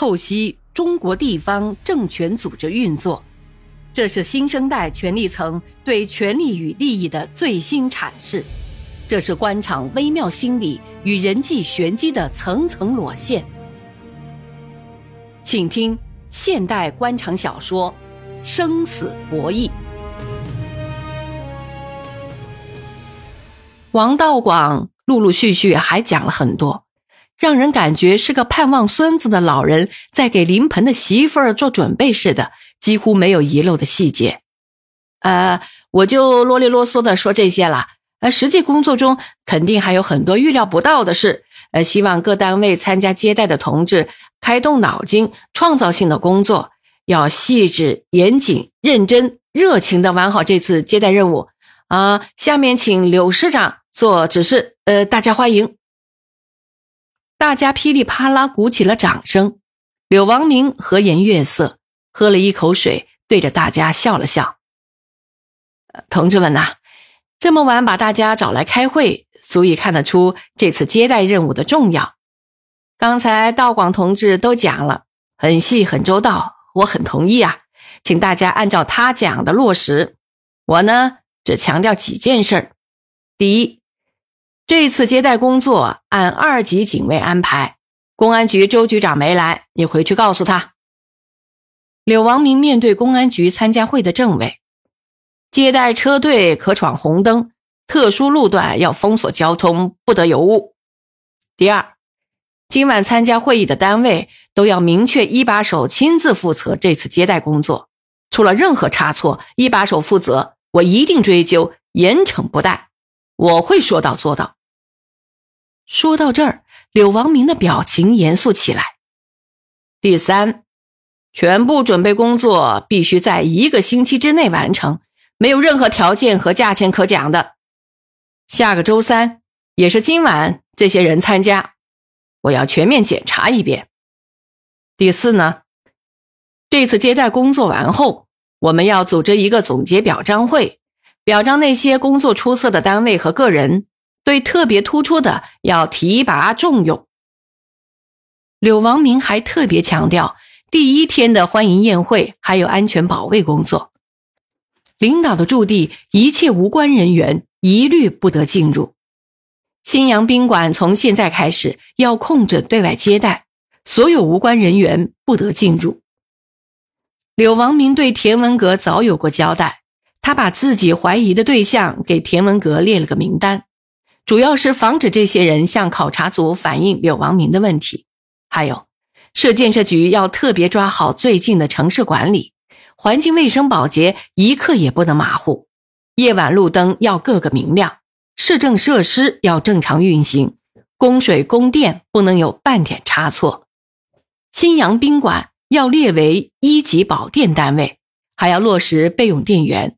透析中国地方政权组织运作，这是新生代权力层对权力与利益的最新阐释，这是官场微妙心理与人际玄机的层层裸现。请听现代官场小说《生死博弈》。王道广陆陆续续还讲了很多。让人感觉是个盼望孙子的老人在给临盆的媳妇儿做准备似的，几乎没有遗漏的细节。呃，我就啰里啰嗦的说这些了。呃，实际工作中肯定还有很多预料不到的事。呃，希望各单位参加接待的同志开动脑筋，创造性的工作，要细致、严谨、认真、热情的完好这次接待任务。啊，下面请柳师长做指示。呃，大家欢迎。大家噼里啪啦鼓起了掌声，柳王明和颜悦色，喝了一口水，对着大家笑了笑。同志们呐，这么晚把大家找来开会，足以看得出这次接待任务的重要。刚才道广同志都讲了，很细很周到，我很同意啊，请大家按照他讲的落实。我呢，只强调几件事儿第一。这次接待工作按二级警卫安排，公安局周局长没来，你回去告诉他。柳王明面对公安局参加会的政委，接待车队可闯红灯，特殊路段要封锁交通，不得有误。第二，今晚参加会议的单位都要明确一把手亲自负责这次接待工作，出了任何差错，一把手负责，我一定追究，严惩不贷，我会说到做到。说到这儿，柳王明的表情严肃起来。第三，全部准备工作必须在一个星期之内完成，没有任何条件和价钱可讲的。下个周三，也是今晚，这些人参加，我要全面检查一遍。第四呢，这次接待工作完后，我们要组织一个总结表彰会，表彰那些工作出色的单位和个人。对特别突出的要提拔重用。柳王明还特别强调，第一天的欢迎宴会还有安全保卫工作，领导的驻地一切无关人员一律不得进入。新阳宾馆从现在开始要控制对外接待，所有无关人员不得进入。柳王明对田文阁早有过交代，他把自己怀疑的对象给田文阁列了个名单。主要是防止这些人向考察组反映柳王明的问题，还有，市建设局要特别抓好最近的城市管理，环境卫生保洁一刻也不能马虎，夜晚路灯要个个明亮，市政设施要正常运行，供水供电不能有半点差错。新阳宾馆要列为一级保电单位，还要落实备用电源。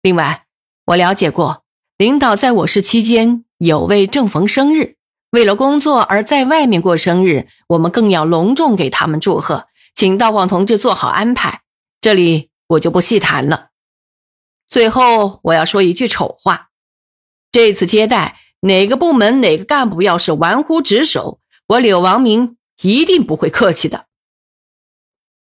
另外，我了解过，领导在我市期间。有位正逢生日，为了工作而在外面过生日，我们更要隆重给他们祝贺，请道广同志做好安排。这里我就不细谈了。最后我要说一句丑话：这次接待哪个部门哪个干部要是玩忽职守，我柳王明一定不会客气的。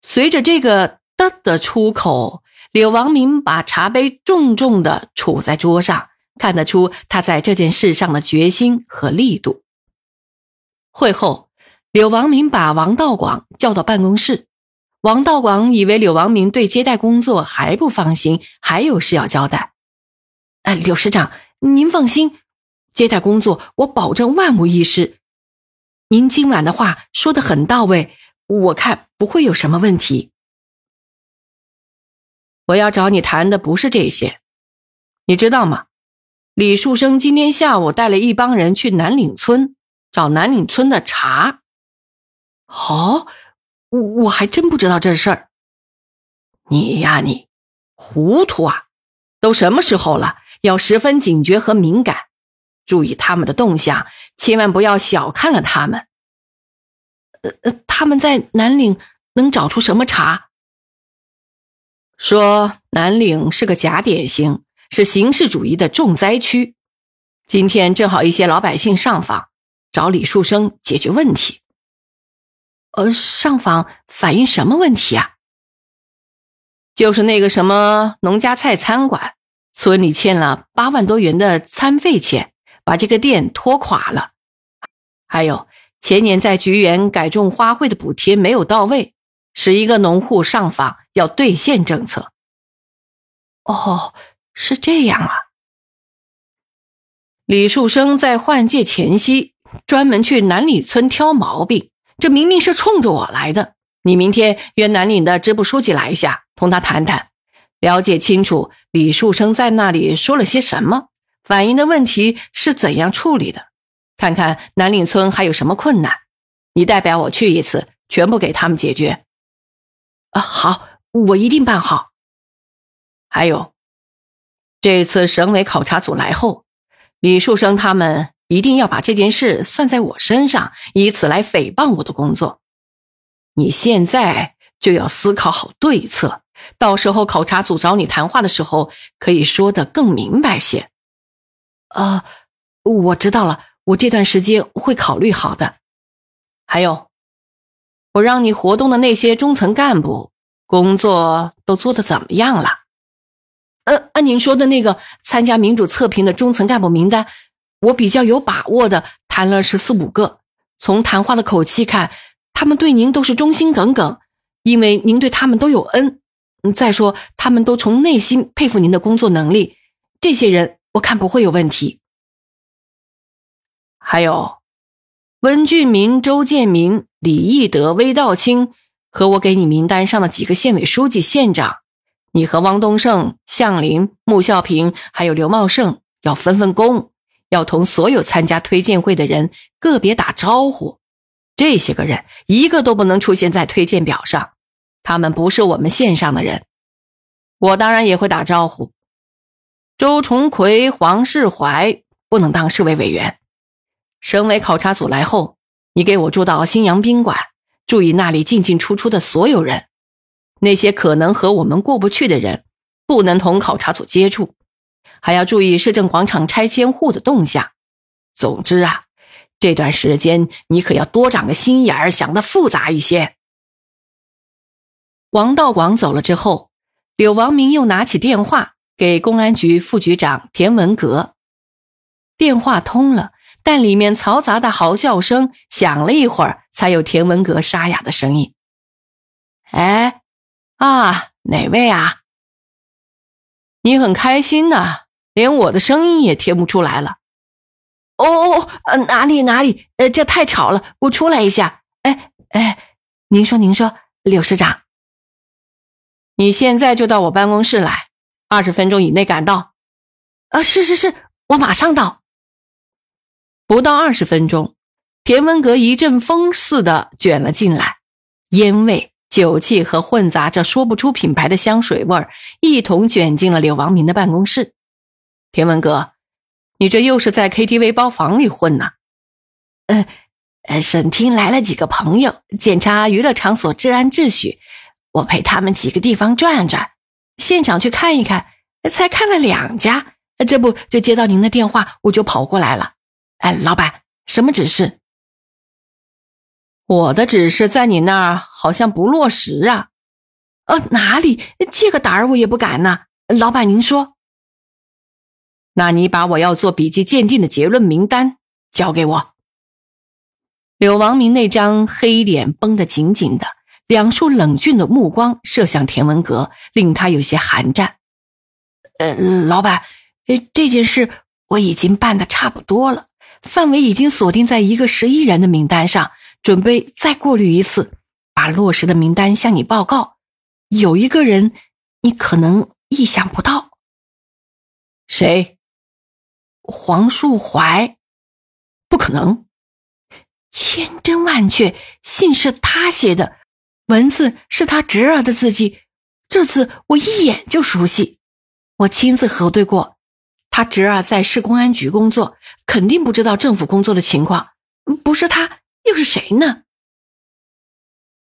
随着这个的的出口，柳王明把茶杯重重的杵在桌上。看得出他在这件事上的决心和力度。会后，柳王明把王道广叫到办公室。王道广以为柳王明对接待工作还不放心，还有事要交代。哎，柳师长，您放心，接待工作我保证万无一失。您今晚的话说的很到位，我看不会有什么问题。我要找你谈的不是这些，你知道吗？李树生今天下午带了一帮人去南岭村找南岭村的茶。哦，我我还真不知道这事儿。你呀，你糊涂啊！都什么时候了，要十分警觉和敏感，注意他们的动向，千万不要小看了他们。呃呃，他们在南岭能找出什么茶？说南岭是个假典型。是形式主义的重灾区。今天正好一些老百姓上访，找李树生解决问题。呃，上访反映什么问题啊？就是那个什么农家菜餐馆，村里欠了八万多元的餐费钱，把这个店拖垮了。还有前年在菊园改种花卉的补贴没有到位，使一个农户上访要兑现政策。哦，是这样啊。李树生在换届前夕专门去南里村挑毛病，这明明是冲着我来的。你明天约南岭的支部书记来一下。同他谈谈，了解清楚李树生在那里说了些什么，反映的问题是怎样处理的，看看南岭村还有什么困难，你代表我去一次，全部给他们解决。啊，好，我一定办好。还有，这次省委考察组来后，李树生他们一定要把这件事算在我身上，以此来诽谤我的工作。你现在就要思考好对策。到时候考察组找你谈话的时候，可以说的更明白些。啊，我知道了，我这段时间会考虑好的。还有，我让你活动的那些中层干部工作都做得怎么样了？呃，按您说的那个参加民主测评的中层干部名单，我比较有把握的谈了十四五个。从谈话的口气看，他们对您都是忠心耿耿，因为您对他们都有恩。再说，他们都从内心佩服您的工作能力，这些人我看不会有问题。还有，温俊民、周建明、李义德、魏道清和我给你名单上的几个县委书记、县长，你和汪东胜、向林、穆孝平还有刘茂盛要分分工，要同所有参加推荐会的人个别打招呼。这些个人一个都不能出现在推荐表上。他们不是我们线上的人，我当然也会打招呼。周崇奎、黄世怀不能当市委委员。省委考察组来后，你给我住到新阳宾馆，注意那里进进出出的所有人。那些可能和我们过不去的人，不能同考察组接触，还要注意市政广场拆迁户的动向。总之啊，这段时间你可要多长个心眼儿，想的复杂一些。王道广走了之后，柳王明又拿起电话给公安局副局长田文革。电话通了，但里面嘈杂的嚎叫声响了一会儿，才有田文革沙哑的声音：“哎，啊，哪位啊？你很开心呐，连我的声音也听不出来了。哦哦哦，哪里哪里？呃，这太吵了，我出来一下。哎哎，您说您说，柳市长。”你现在就到我办公室来，二十分钟以内赶到。啊，是是是，我马上到。不到二十分钟，田文革一阵风似的卷了进来，烟味、酒气和混杂着说不出品牌的香水味儿一同卷进了柳王明的办公室。田文革，你这又是在 KTV 包房里混呢？呃，呃，省厅来了几个朋友，检查娱乐场所治安秩序。我陪他们几个地方转转，现场去看一看，才看了两家，这不就接到您的电话，我就跑过来了。哎，老板，什么指示？我的指示在你那儿好像不落实啊。呃，哪里？这个胆儿我也不敢呢。老板，您说。那你把我要做笔迹鉴定的结论名单交给我。柳王明那张黑脸绷得紧紧的。两束冷峻的目光射向田文革，令他有些寒战。呃，老板，这件事我已经办的差不多了，范围已经锁定在一个十一人的名单上，准备再过滤一次，把落实的名单向你报告。有一个人，你可能意想不到。谁？黄树怀？不可能，千真万确，信是他写的。文字是他侄儿的字迹，这次我一眼就熟悉，我亲自核对过。他侄儿在市公安局工作，肯定不知道政府工作的情况。不是他又是谁呢？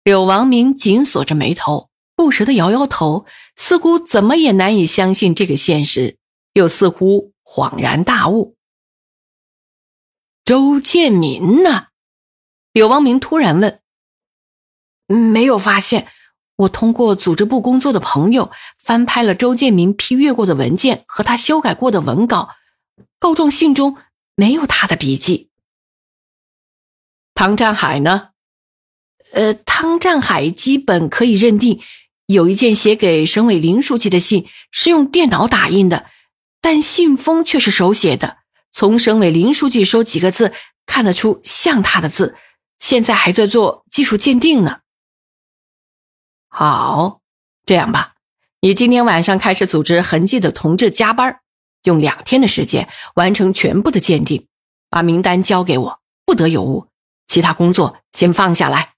柳王明紧锁着眉头，不时的摇摇头，似乎怎么也难以相信这个现实，又似乎恍然大悟。周建民呢？柳王明突然问。没有发现。我通过组织部工作的朋友翻拍了周建明批阅过的文件和他修改过的文稿，告状信中没有他的笔记。汤占海呢？呃，汤占海基本可以认定，有一件写给省委林书记的信是用电脑打印的，但信封却是手写的。从省委林书记收几个字看得出像他的字，现在还在做技术鉴定呢。好，这样吧，你今天晚上开始组织痕迹的同志加班，用两天的时间完成全部的鉴定，把名单交给我，不得有误。其他工作先放下来。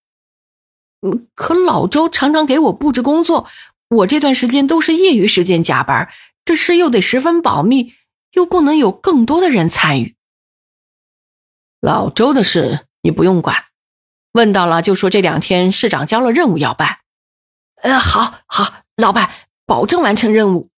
嗯，可老周常常给我布置工作，我这段时间都是业余时间加班，这事又得十分保密，又不能有更多的人参与。老周的事你不用管，问到了就说这两天市长交了任务要办。呃，好好，老板，保证完成任务。